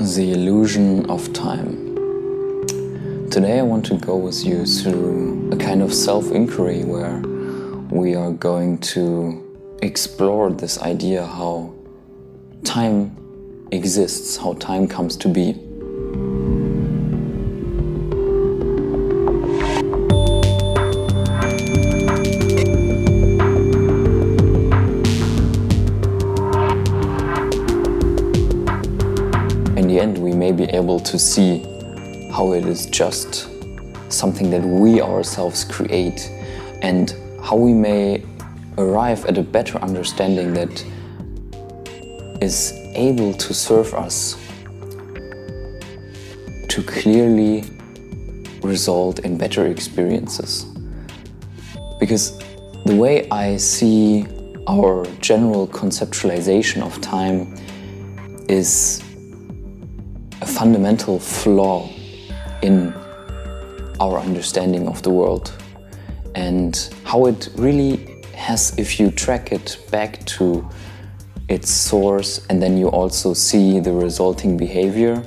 The illusion of time. Today, I want to go with you through a kind of self inquiry where we are going to explore this idea how time exists, how time comes to be. Able to see how it is just something that we ourselves create and how we may arrive at a better understanding that is able to serve us to clearly result in better experiences. Because the way I see our general conceptualization of time is fundamental flaw in our understanding of the world and how it really has, if you track it back to its source and then you also see the resulting behavior,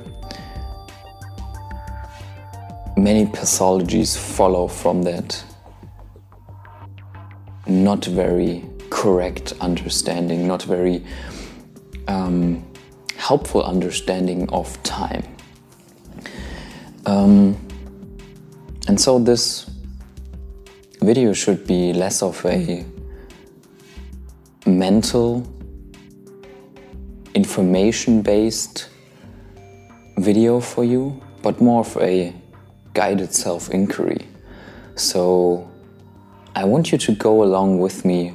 many pathologies follow from that. Not very correct understanding, not very um, helpful understanding of time. Um, and so this video should be less of a mental, information based video for you, but more of a guided self inquiry. So I want you to go along with me,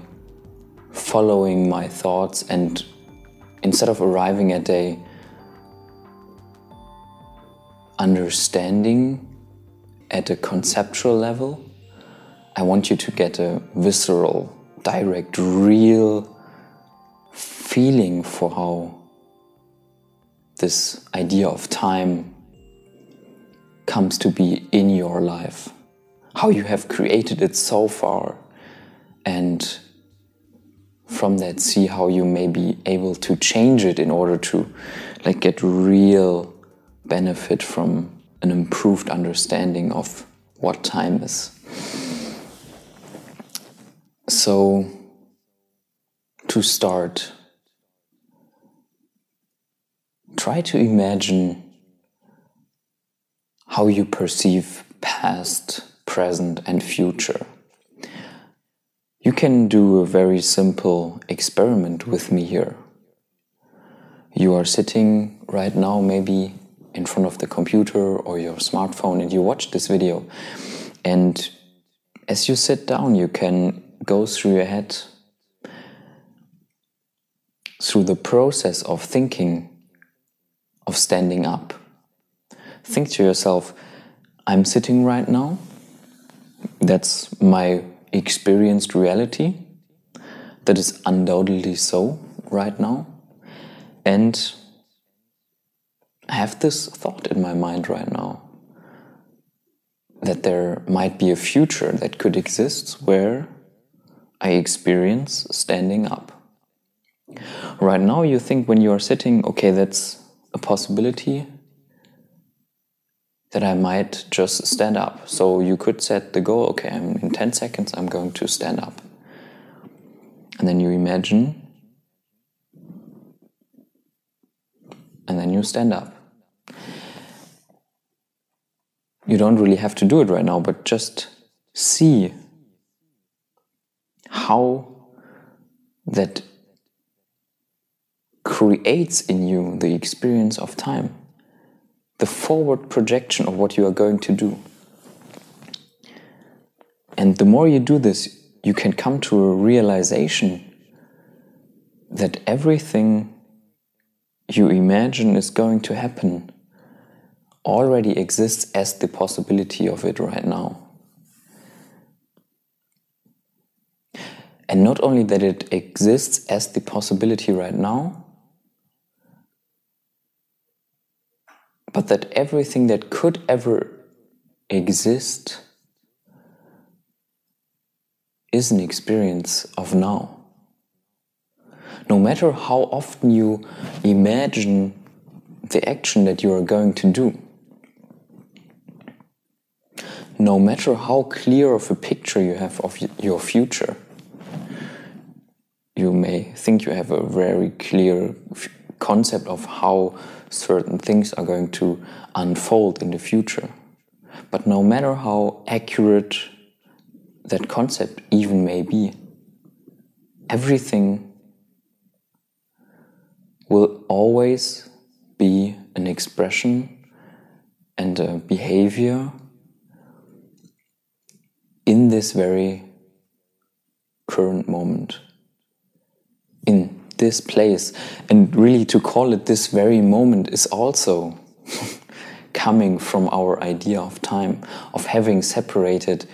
following my thoughts, and instead of arriving at a understanding at a conceptual level, I want you to get a visceral, direct, real feeling for how this idea of time comes to be in your life, how you have created it so far, and from that see how you may be able to change it in order to like get real benefit from an improved understanding of what time is. So, to start, try to imagine how you perceive past, present, and future. You can do a very simple experiment with me here. You are sitting right now, maybe in front of the computer or your smartphone, and you watch this video. And as you sit down, you can go through your head through the process of thinking, of standing up. Think to yourself, I'm sitting right now. That's my experienced reality. That is undoubtedly so right now. And I have this thought in my mind right now that there might be a future that could exist where I experience standing up. Right now, you think when you are sitting, okay, that's a possibility that I might just stand up. So you could set the goal, okay, I'm, in 10 seconds, I'm going to stand up. And then you imagine, and then you stand up. You don't really have to do it right now, but just see how that creates in you the experience of time, the forward projection of what you are going to do. And the more you do this, you can come to a realization that everything you imagine is going to happen already exists as the possibility of it right now. And not only that it exists as the possibility right now, but that everything that could ever exist is an experience of now. No matter how often you imagine the action that you are going to do. No matter how clear of a picture you have of your future, you may think you have a very clear concept of how certain things are going to unfold in the future. But no matter how accurate that concept even may be, everything will always be an expression and a behavior in this very current moment, in this place. And really, to call it this very moment is also coming from our idea of time, of having separated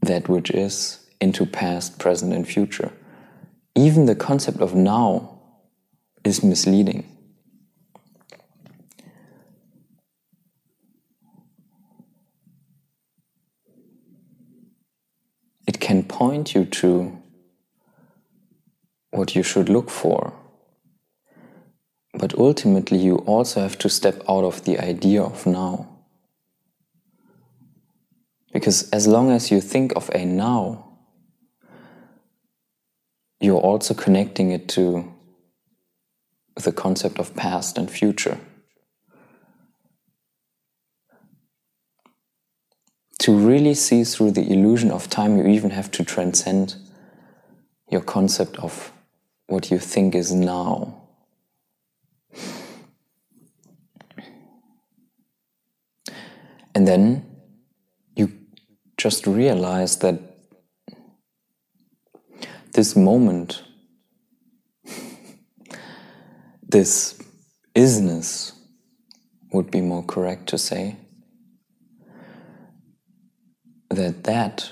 that which is into past, present, and future. Even the concept of now is misleading. It can point you to what you should look for. But ultimately, you also have to step out of the idea of now. Because as long as you think of a now, you're also connecting it to the concept of past and future. To really see through the illusion of time, you even have to transcend your concept of what you think is now. And then you just realize that this moment, this isness, would be more correct to say, that that,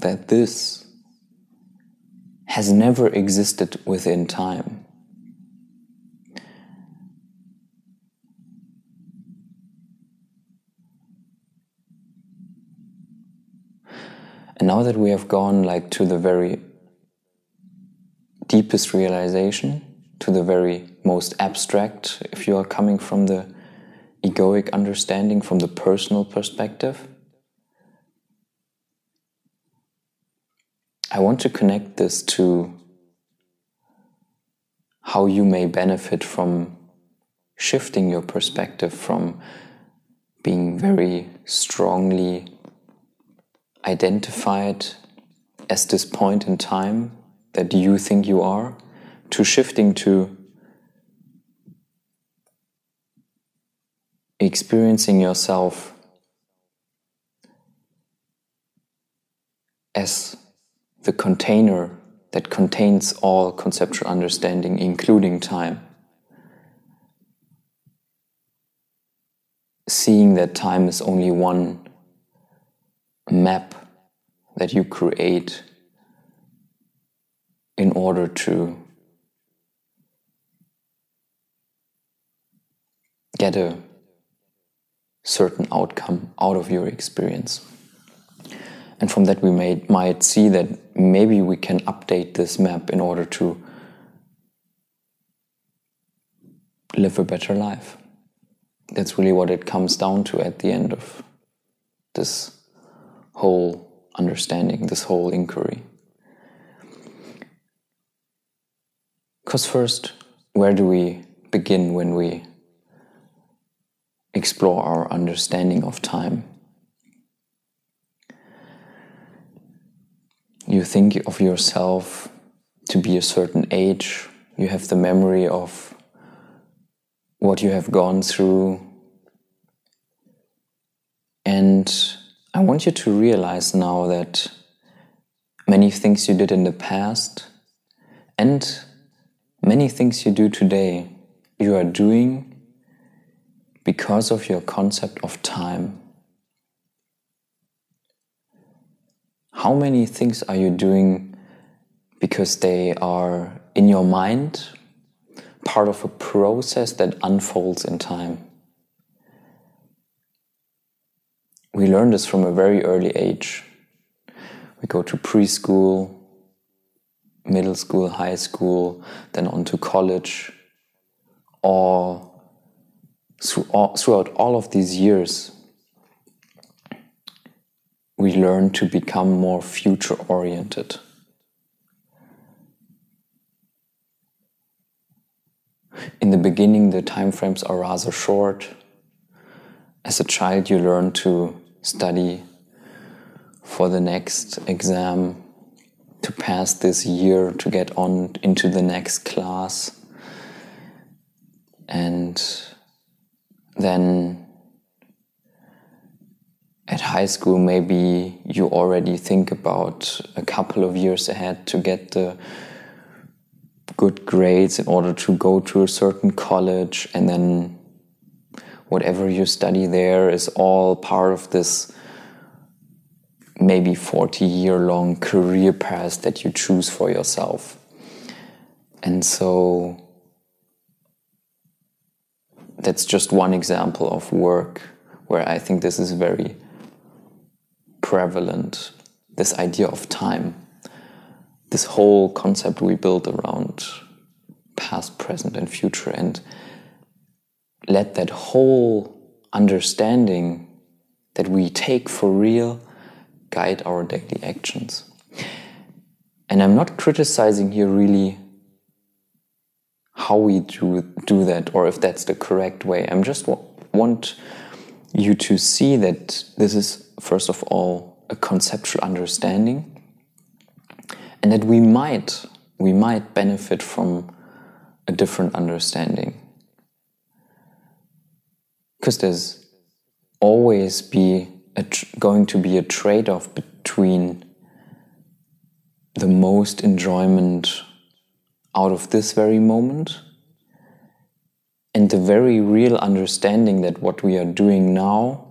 that this has never existed within time. And now that we have gone like to the very deepest realization, to the very most abstract, if you are coming from the egoic understanding, from the personal perspective, I want to connect this to how you may benefit from shifting your perspective from being very strongly identified as this point in time that you think you are, to shifting to experiencing yourself as the container that contains all conceptual understanding, including time. Seeing that time is only one map that you create in order to get a certain outcome out of your experience. And from that, we may, might see that maybe we can update this map in order to live a better life. That's really what it comes down to at the end of this whole understanding, this whole inquiry. Because, first, where do we begin when we explore our understanding of time? You think of yourself to be a certain age, you have the memory of what you have gone through, and I want you to realize now that many things you did in the past and many things you do today, you are doing because of your concept of time. How many things are you doing because they are in your mind, part of a process that unfolds in time? we learn this from a very early age. We go to preschool, middle school, high school, then on to college, or throughout all of these years, we learn to become more future oriented. In the beginning, the time frames are rather short. As a child, you learn to study for the next exam, to pass this year, to get on into the next class. And then high school, maybe you already think about a couple of years ahead to get the good grades in order to go to a certain college, and then whatever you study there is all part of this maybe 40 year long career path that you choose for yourself. And so that's just one example of work where I think this is very prevalent this idea of time, this whole concept we build around past, present, and future, and let that whole understanding that we take for real guide our daily actions. And I'm not criticizing here really how we do, do that or if that's the correct way. I'm just want you to see that this is, first of all, a conceptual understanding and that we might, we might benefit from a different understanding. Because there's always be going to be a trade off between the most enjoyment out of this very moment and the very real understanding that what we are doing now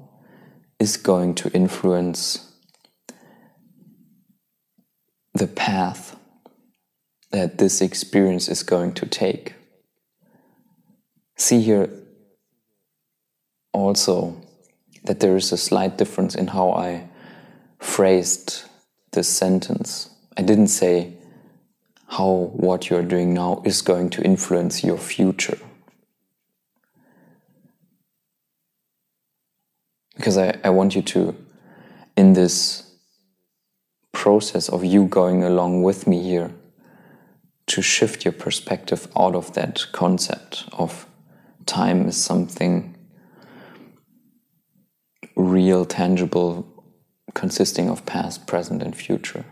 is going to influence the path that this experience is going to take. See here also that there is a slight difference in how I phrased this sentence. I didn't say how what you're doing now is going to influence your future. Because I, I want you to, in this process of you going along with me here, to shift your perspective out of that concept of time is something real, tangible, consisting of past, present, and future.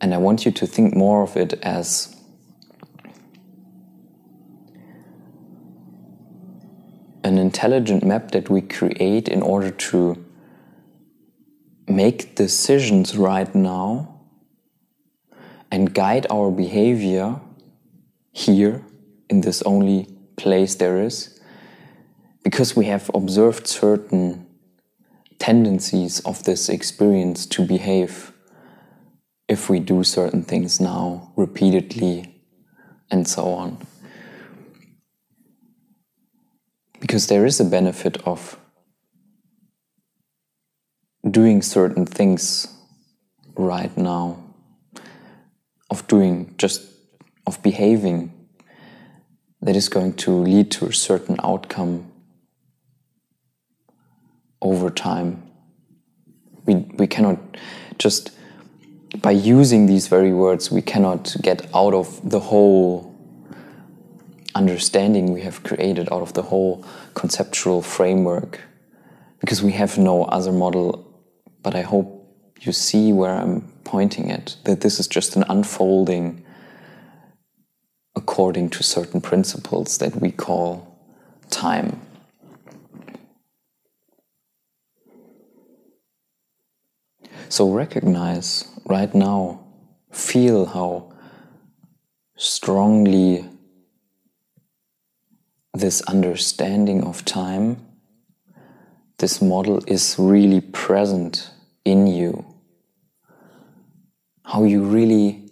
And I want you to think more of it as an intelligent map that we create in order to make decisions right now and guide our behavior here in this only place there is because we have observed certain tendencies of this experience to behave if we do certain things now repeatedly and so on. Because there is a benefit of doing certain things right now, of doing just, of behaving that is going to lead to a certain outcome over time. We, we cannot just, by using these very words, we cannot get out of the whole understanding we have created, out of the whole conceptual framework, because we have no other model. But I hope you see where I'm pointing at, that this is just an unfolding according to certain principles that we call time. So recognize right now, feel how strongly this understanding of time, this model is really present in you. How you really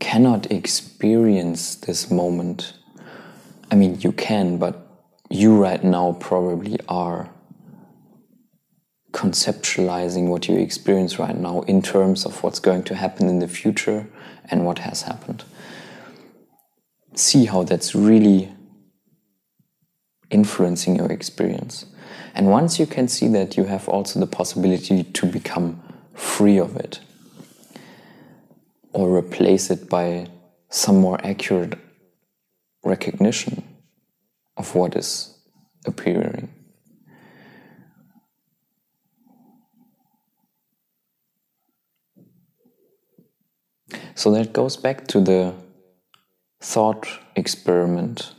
cannot experience this moment. I mean, you can, but you right now probably are conceptualizing what you experience right now in terms of what's going to happen in the future and what has happened. see how that's really influencing your experience. And once you can see that, you have also the possibility to become free of it or replace it by some more accurate recognition of what is appearing. So that goes back to the thought experiment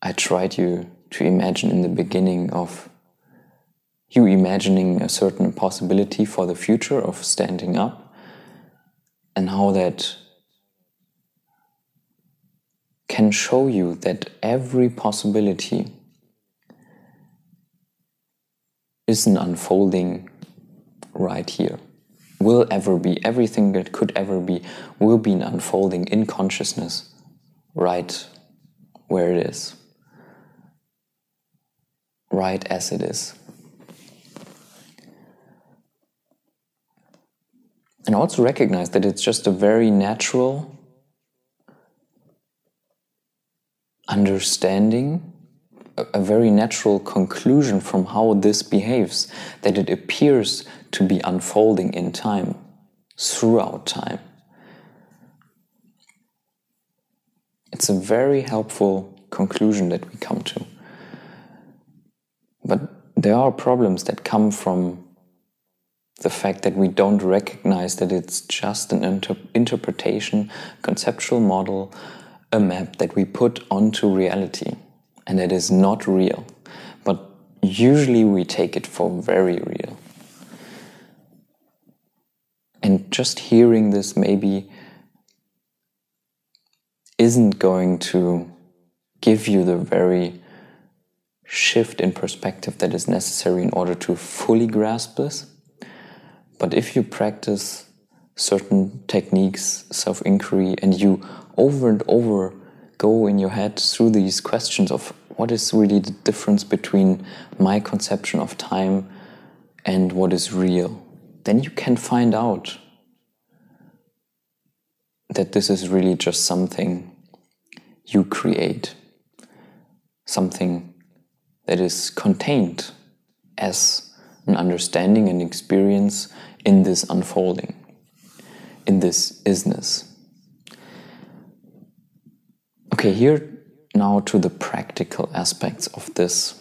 I tried you to imagine in the beginning of you imagining a certain possibility for the future of standing up and how that can show you that every possibility isn't unfolding right here. Will ever be, everything that could ever be, will be unfolding in consciousness right where it is, right as it is. And also recognize that it's just a very natural understanding, a, a very natural conclusion from how this behaves, that it appears to be unfolding in time, throughout time. It's a very helpful conclusion that we come to. But there are problems that come from the fact that we don't recognize that it's just an inter interpretation, conceptual model, a map that we put onto reality, and it is not real. But usually we take it for very real. And just hearing this maybe isn't going to give you the very shift in perspective that is necessary in order to fully grasp this. But if you practice certain techniques, self inquiry, and you over and over go in your head through these questions of what is really the difference between my conception of time and what is real, then you can find out that this is really just something you create, something that is contained as an understanding and experience in this unfolding, in this isness. Okay, here now to the practical aspects of this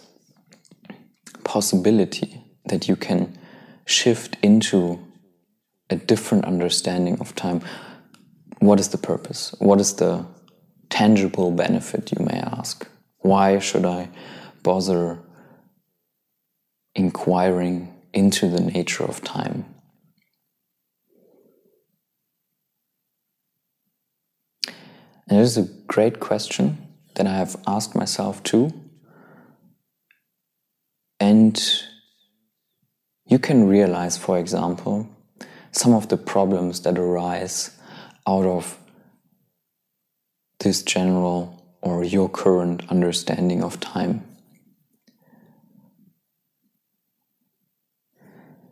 possibility that you can shift into a different understanding of time. What is the purpose? What is the tangible benefit, you may ask? Why should I bother inquiring into the nature of time? And it is a great question that I have asked myself too. And you can realize, for example, some of the problems that arise out of this general or your current understanding of time.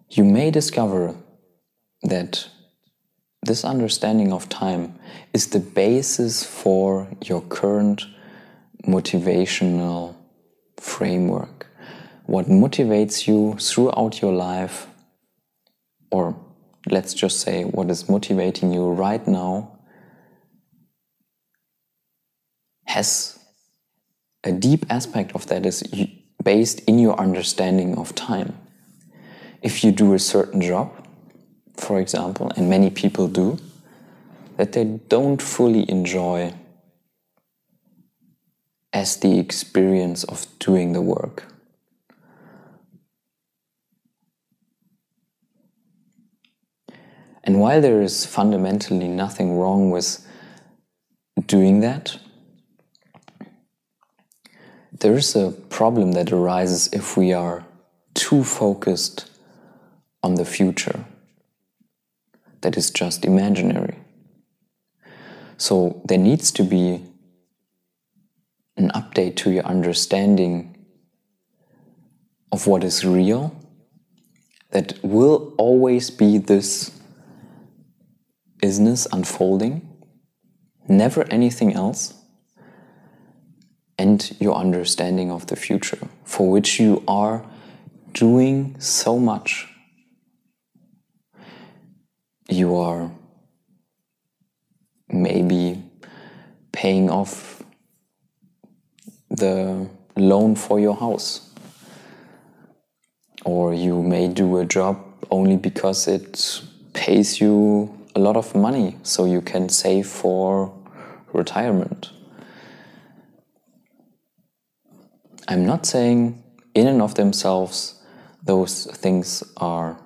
You may discover that this understanding of time is the basis for your current motivational framework. What motivates you throughout your life, or let's just say what is motivating you right now, has a deep aspect of that is based in your understanding of time. If you do a certain job, for example, and many people do, that they don't fully enjoy as the experience of doing the work. And while there is fundamentally nothing wrong with doing that, there is a problem that arises if we are too focused on the future that is just imaginary. So there needs to be an update to your understanding of what is real, that will always be this isness unfolding, never anything else, and your understanding of the future, for which you are doing so much. You are maybe paying off the loan for your house. Or you may do a job only because it pays you a lot of money so you can save for retirement. I'm not saying in and of themselves those things are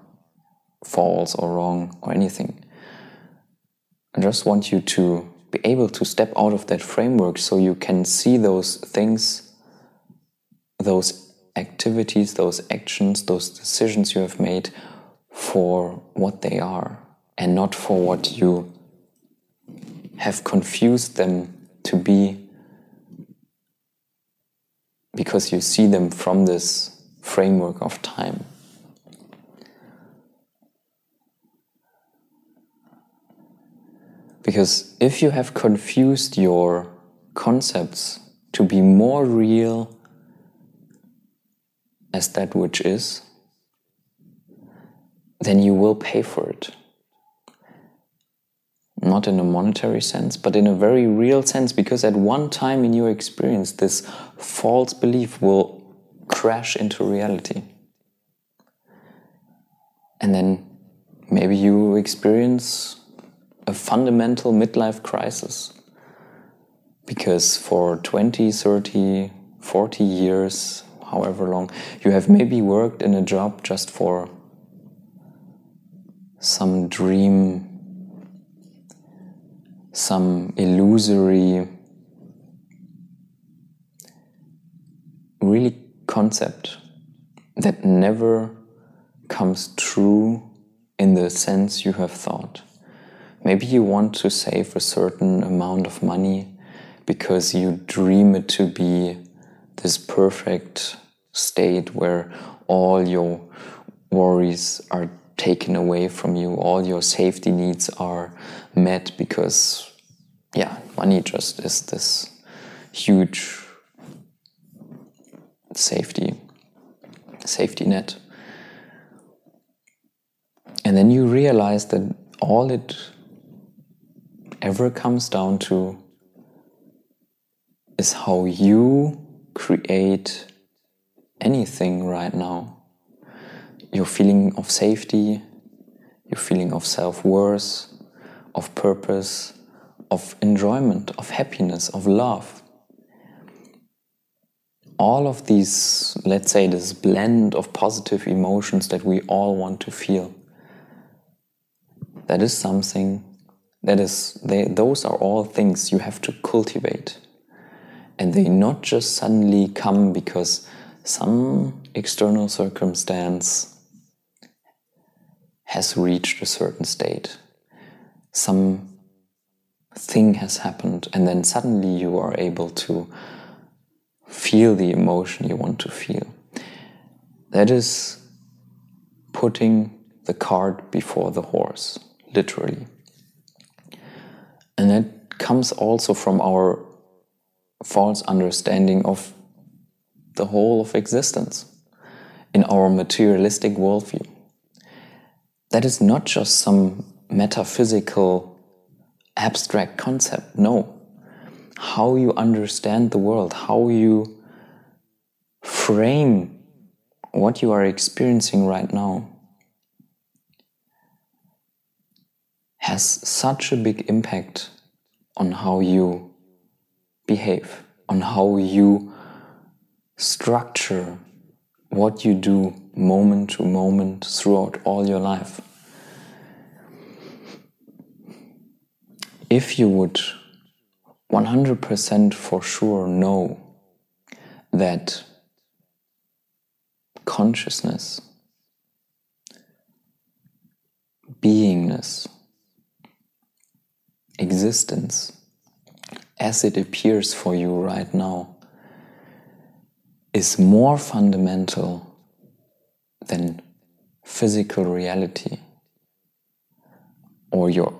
false or wrong or anything. I just want you to be able to step out of that framework so you can see those things, those activities, those actions, those decisions you have made for what they are and not for what you have confused them to be because you see them from this framework of time. Because if you have confused your concepts to be more real as that which is, then you will pay for it. Not in a monetary sense, but in a very real sense, because at one time in your experience, this false belief will crash into reality. And then maybe you experience a fundamental midlife crisis. Because for 20, 30, 40 years, however long, you have maybe worked in a job just for some dream, some illusory, really concept that never comes true in the sense you have thought. Maybe you want to save a certain amount of money because you dream it to be this perfect state where all your worries are taken away from you, all your safety needs are met because, yeah, money just is this huge safety safety net. And then you realize that all it ever comes down to is how you create anything right now. Your feeling of safety, your feeling of self worth, of purpose, of enjoyment, of happiness, of love. All of these, let's say, this blend of positive emotions that we all want to feel, that is something that is, they, those are all things you have to cultivate. And they not just suddenly come because some external circumstance has reached a certain state. Some thing has happened, and then suddenly you are able to feel the emotion you want to feel. That is putting the cart before the horse, literally. And that comes also from our false understanding of the whole of existence in our materialistic worldview. That is not just some metaphysical, abstract concept. No. How you understand the world, how you frame what you are experiencing right now has such a big impact on how you behave, on how you structure what you do moment to moment throughout all your life. If you would 100% for sure know that consciousness, beingness, existence as it appears for you right now is more fundamental than physical reality or your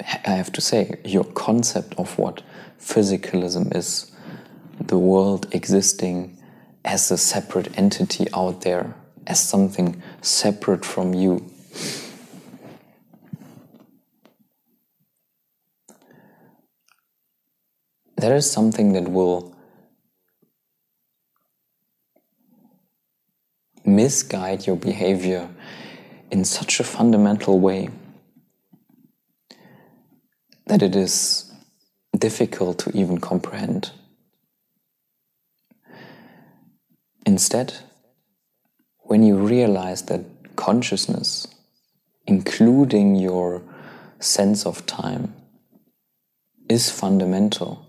I have to say, your concept of what physicalism is, the world existing as a separate entity out there, as something separate from you. That is something that will misguide your behavior in such a fundamental way that it is difficult to even comprehend. Instead, when you realize that consciousness, including your sense of time, is fundamental,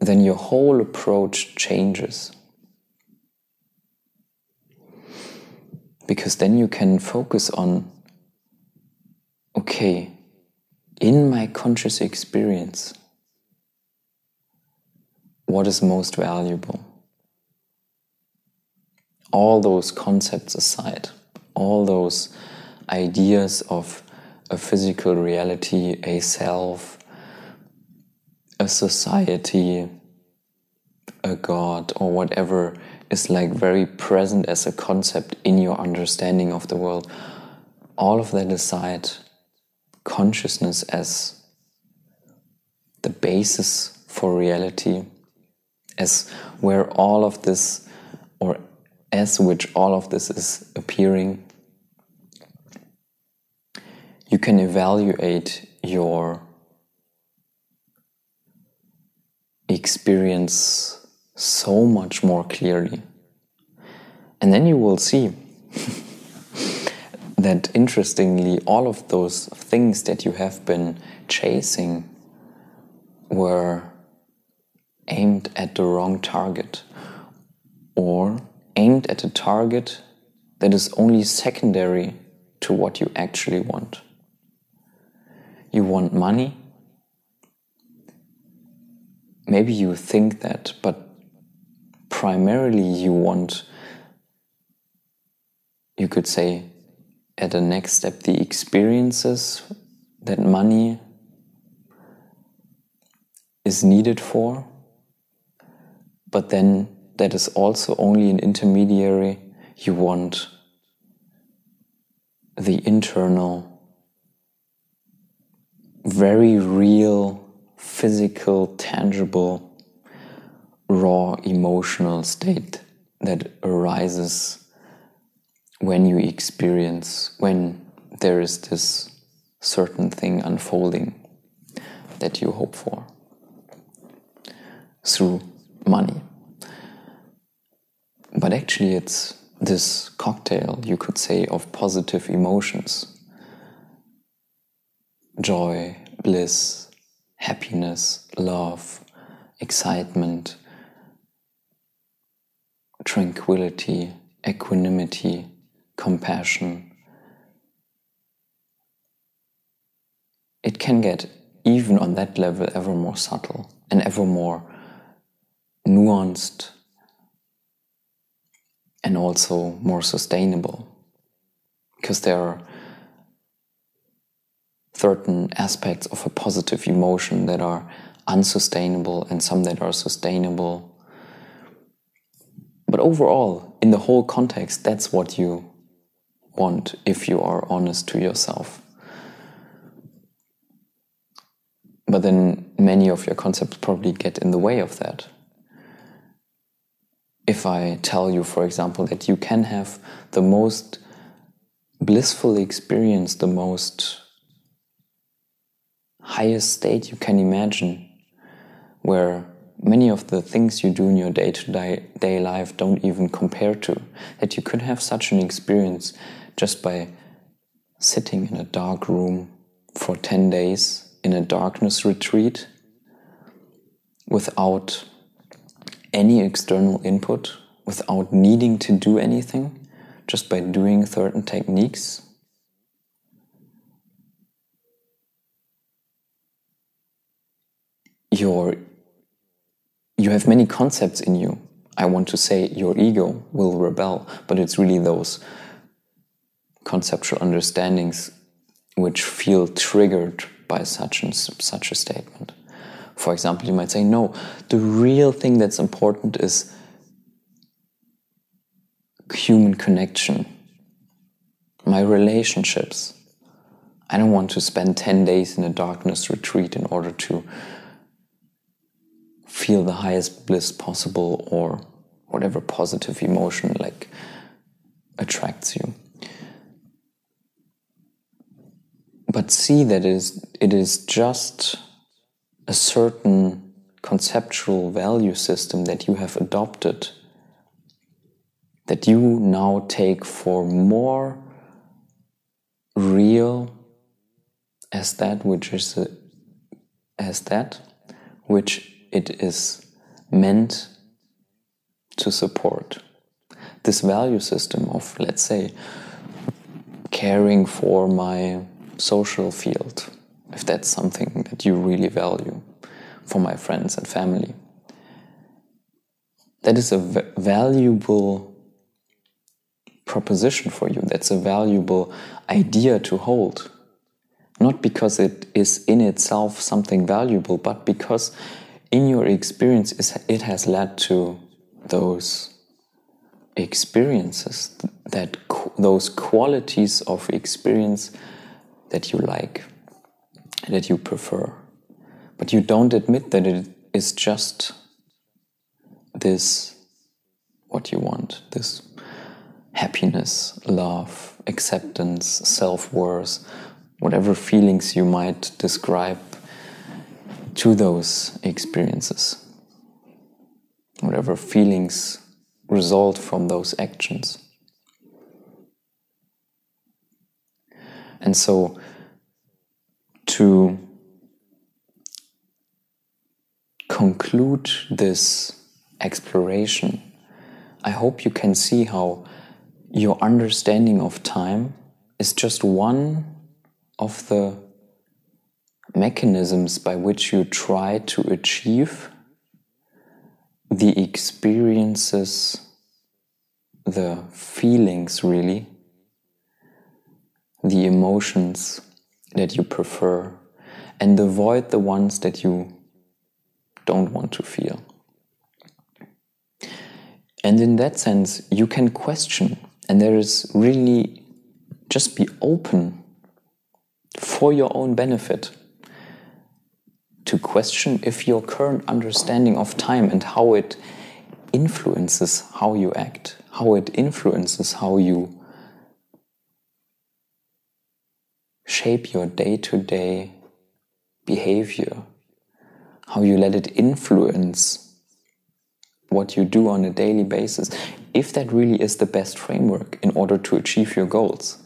then your whole approach changes. Because then you can focus on okay, in my conscious experience, what is most valuable? All those concepts aside, all those ideas of a physical reality, a self, a society, a God, or whatever is like very present as a concept in your understanding of the world. All of that aside, consciousness as the basis for reality, as where all of this, or as which all of this is appearing, you can evaluate your experience so much more clearly. And then you will see that interestingly, all of those things that you have been chasing were aimed at the wrong target or aimed at a target that is only secondary to what you actually want. You want money. Maybe you think that, but primarily you want, you could say, at the next step, the experiences that money is needed for, but then that is also only an intermediary. You want the internal, very real, physical, tangible, raw emotional state that arises when you experience, when there is this certain thing unfolding that you hope for through money. But actually, it's this cocktail, you could say, of positive emotions joy, bliss, happiness, love, excitement, tranquility, equanimity compassion. It can get, even on that level, ever more subtle and ever more nuanced and also more sustainable. Because there are certain aspects of a positive emotion that are unsustainable and some that are sustainable. But overall, in the whole context, that's what you want if you are honest to yourself. But then many of your concepts probably get in the way of that. If I tell you, for example, that you can have the most blissful experience, the most highest state you can imagine, where many of the things you do in your day to day life don't even compare to, that you could have such an experience just by sitting in a dark room for 10 days in a darkness retreat without any external input, without needing to do anything, just by doing certain techniques. Your, you have many concepts in you. I want to say your ego will rebel, but it's really those conceptual understandings which feel triggered by such and such a statement. For example, you might say, no, the real thing that's important is human connection, my relationships. I don't want to spend 10 days in a darkness retreat in order to feel the highest bliss possible or whatever positive emotion like attracts you. But see that it is, it is just a certain conceptual value system that you have adopted that you now take for more real as that which is a, as that which it is meant to support this value system of let's say caring for my social field if that's something that you really value for my friends and family that is a valuable proposition for you. That's a valuable idea to hold. Not because it is in itself something valuable, but because in your experience it has led to those experiences, that those qualities of experience that you like, that you prefer. But you don't admit that it is just this what you want, this happiness, love, acceptance, self worth, whatever feelings you might describe to those experiences, whatever feelings result from those actions. And so, to conclude this exploration, I hope you can see how your understanding of time is just one of the mechanisms by which you try to achieve the experiences, the feelings, really, the emotions that you prefer, and avoid the ones that you don't want to feel. And in that sense, you can question and there is really just be open for your own benefit to question if your current understanding of time and how it influences how you act, how it influences how you shape your day to day behavior, how you let it influence what you do on a daily basis, if that really is the best framework in order to achieve your goals.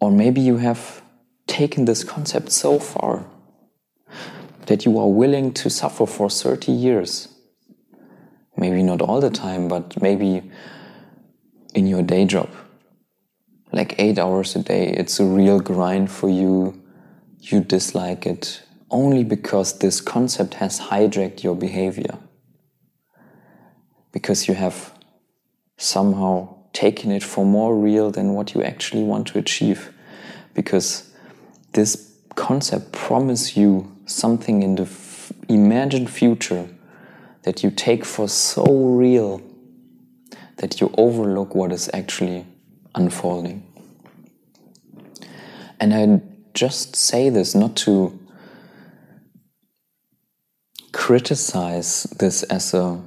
Or maybe you have taken this concept so far that you are willing to suffer for 30 years. Maybe not all the time, but maybe in your day job. Like eight hours a day, it's a real grind for you. You dislike it only because this concept has hijacked your behavior because you have somehow taken it for more real than what you actually want to achieve. Because this concept promises you something in the imagined future that you take for so real that you overlook what is actually unfolding. And I just say this not to criticize this as a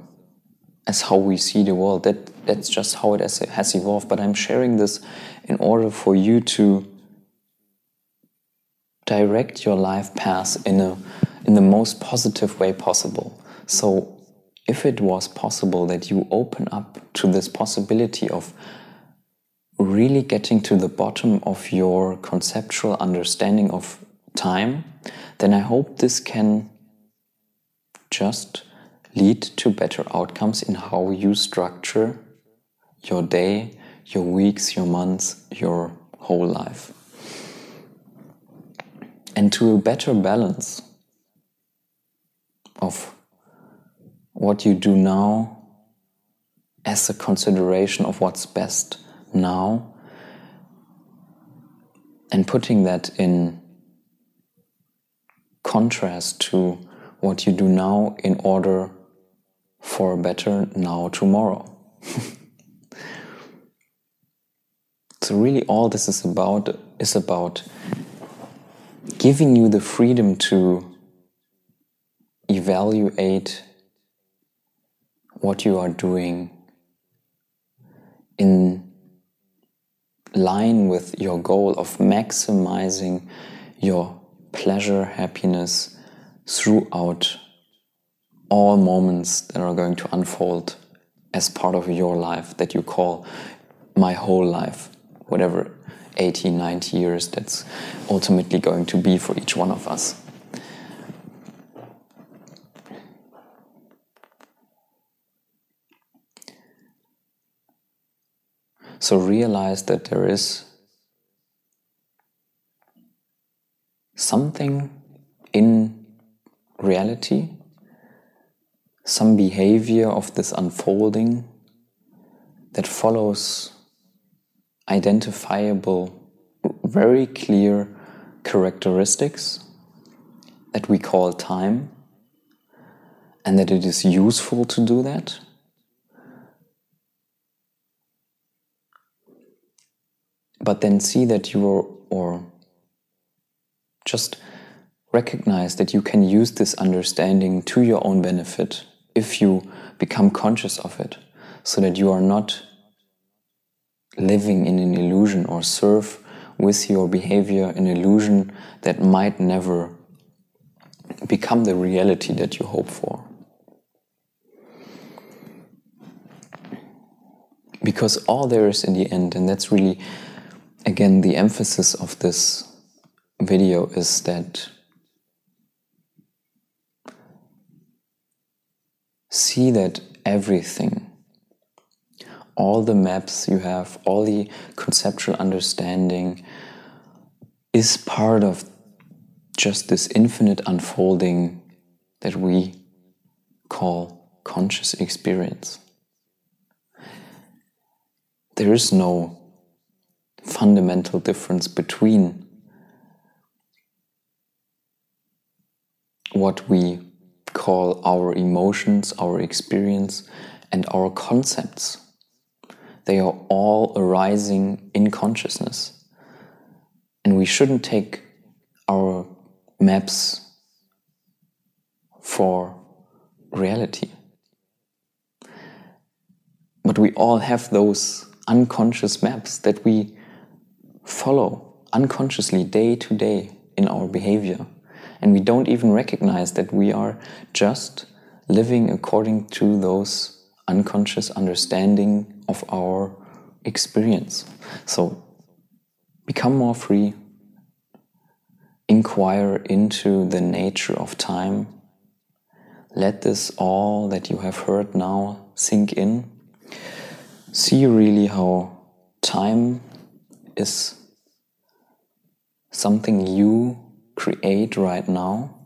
as how we see the world. That that's just how it has evolved. But I'm sharing this in order for you to direct your life path in a in the most positive way possible. So if it was possible that you open up to this possibility of really getting to the bottom of your conceptual understanding of time, then I hope this can just lead to better outcomes in how you structure your day, your weeks, your months, your whole life. And to a better balance of what you do now as a consideration of what's best now and putting that in contrast to what you do now in order for a better now tomorrow. so really all this is about is about giving you the freedom to evaluate what you are doing in line with your goal of maximizing your pleasure, happiness throughout all moments that are going to unfold as part of your life that you call my whole life, whatever 80, 90 years that's ultimately going to be for each one of us. So realize that there is something in reality, some behavior of this unfolding that follows identifiable, very clear characteristics that we call time, and that it is useful to do that. But then see that you are, or just recognize that you can use this understanding to your own benefit if you become conscious of it, so that you are not living in an illusion or serve with your behavior an illusion that might never become the reality that you hope for. Because all there is in the end, and that's really, again, the emphasis of this video is that see that everything, all the maps you have, all the conceptual understanding is part of just this infinite unfolding that we call conscious experience. There is no fundamental difference between what we call our emotions, our experience, and our concepts. They are all arising in consciousness. And we shouldn't take our maps for reality. But we all have those unconscious maps that we follow unconsciously day to day in our behavior. And we don't even recognize that we are just living according to those unconscious understanding of our experience. So become more free, inquire into the nature of time. Let this all that you have heard now sink in. See really how time is something you create right now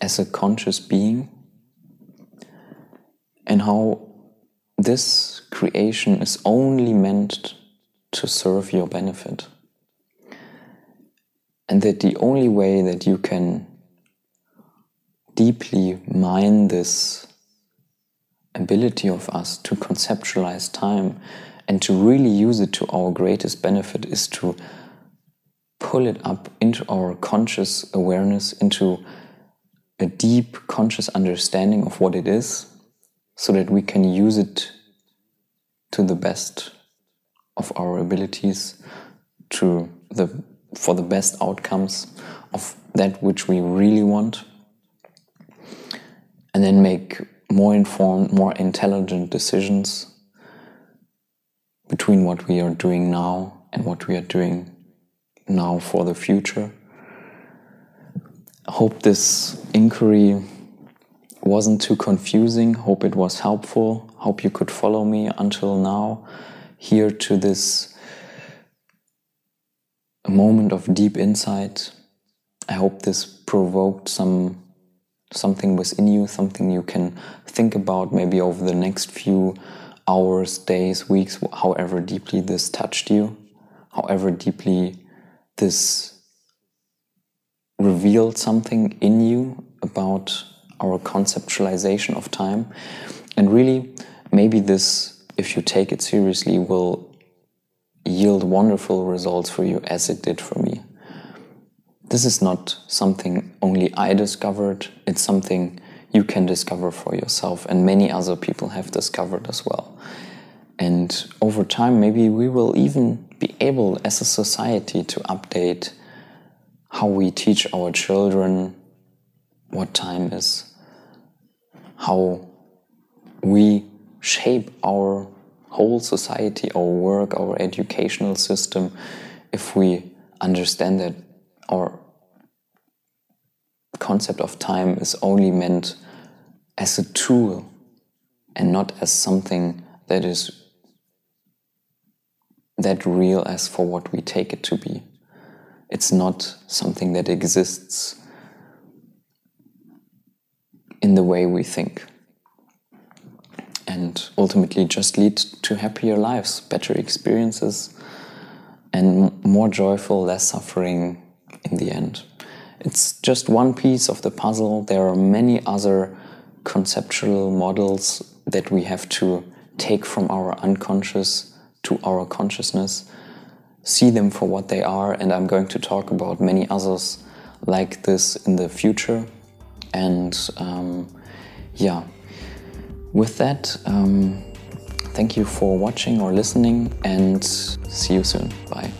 as a conscious being and how this creation is only meant to serve your benefit. And that the only way that you can deeply mine this ability of us to conceptualize time and to really use it to our greatest benefit is to pull it up into our conscious awareness, into a deep conscious understanding of what it is, so that we can use it to the best of our abilities to the for the best outcomes of that which we really want and then make more informed more intelligent decisions between what we are doing now and what we are doing now for the future. Hope this inquiry wasn't too confusing. Hope it was helpful. Hope you could follow me until now, here to this moment of deep insight. I hope this provoked some something within you, something you can think about maybe over the next few hours, days, weeks, however deeply this touched you. however deeply this revealed something in you about our conceptualization of time. And really, maybe this, if you take it seriously, will yield wonderful results for you as it did for me. This is not something only I discovered, it's something you can discover for yourself, and many other people have discovered as well. And over time, maybe we will even be able as a society to update how we teach our children what time is, how we shape our whole society, our work, our educational system, if we understand that our concept of time is only meant as a tool and not as something that is that real as for what we take it to be. It's not something that exists in the way we think. And ultimately just lead to happier lives, better experiences, and more joyful, less suffering in the end. It's just one piece of the puzzle. There are many other conceptual models that we have to take from our unconscious to our consciousness, see them for what they are, and I'm going to talk about many others like this in the future. And um, yeah, with that, um, thank you for watching or listening, and see you soon. Bye.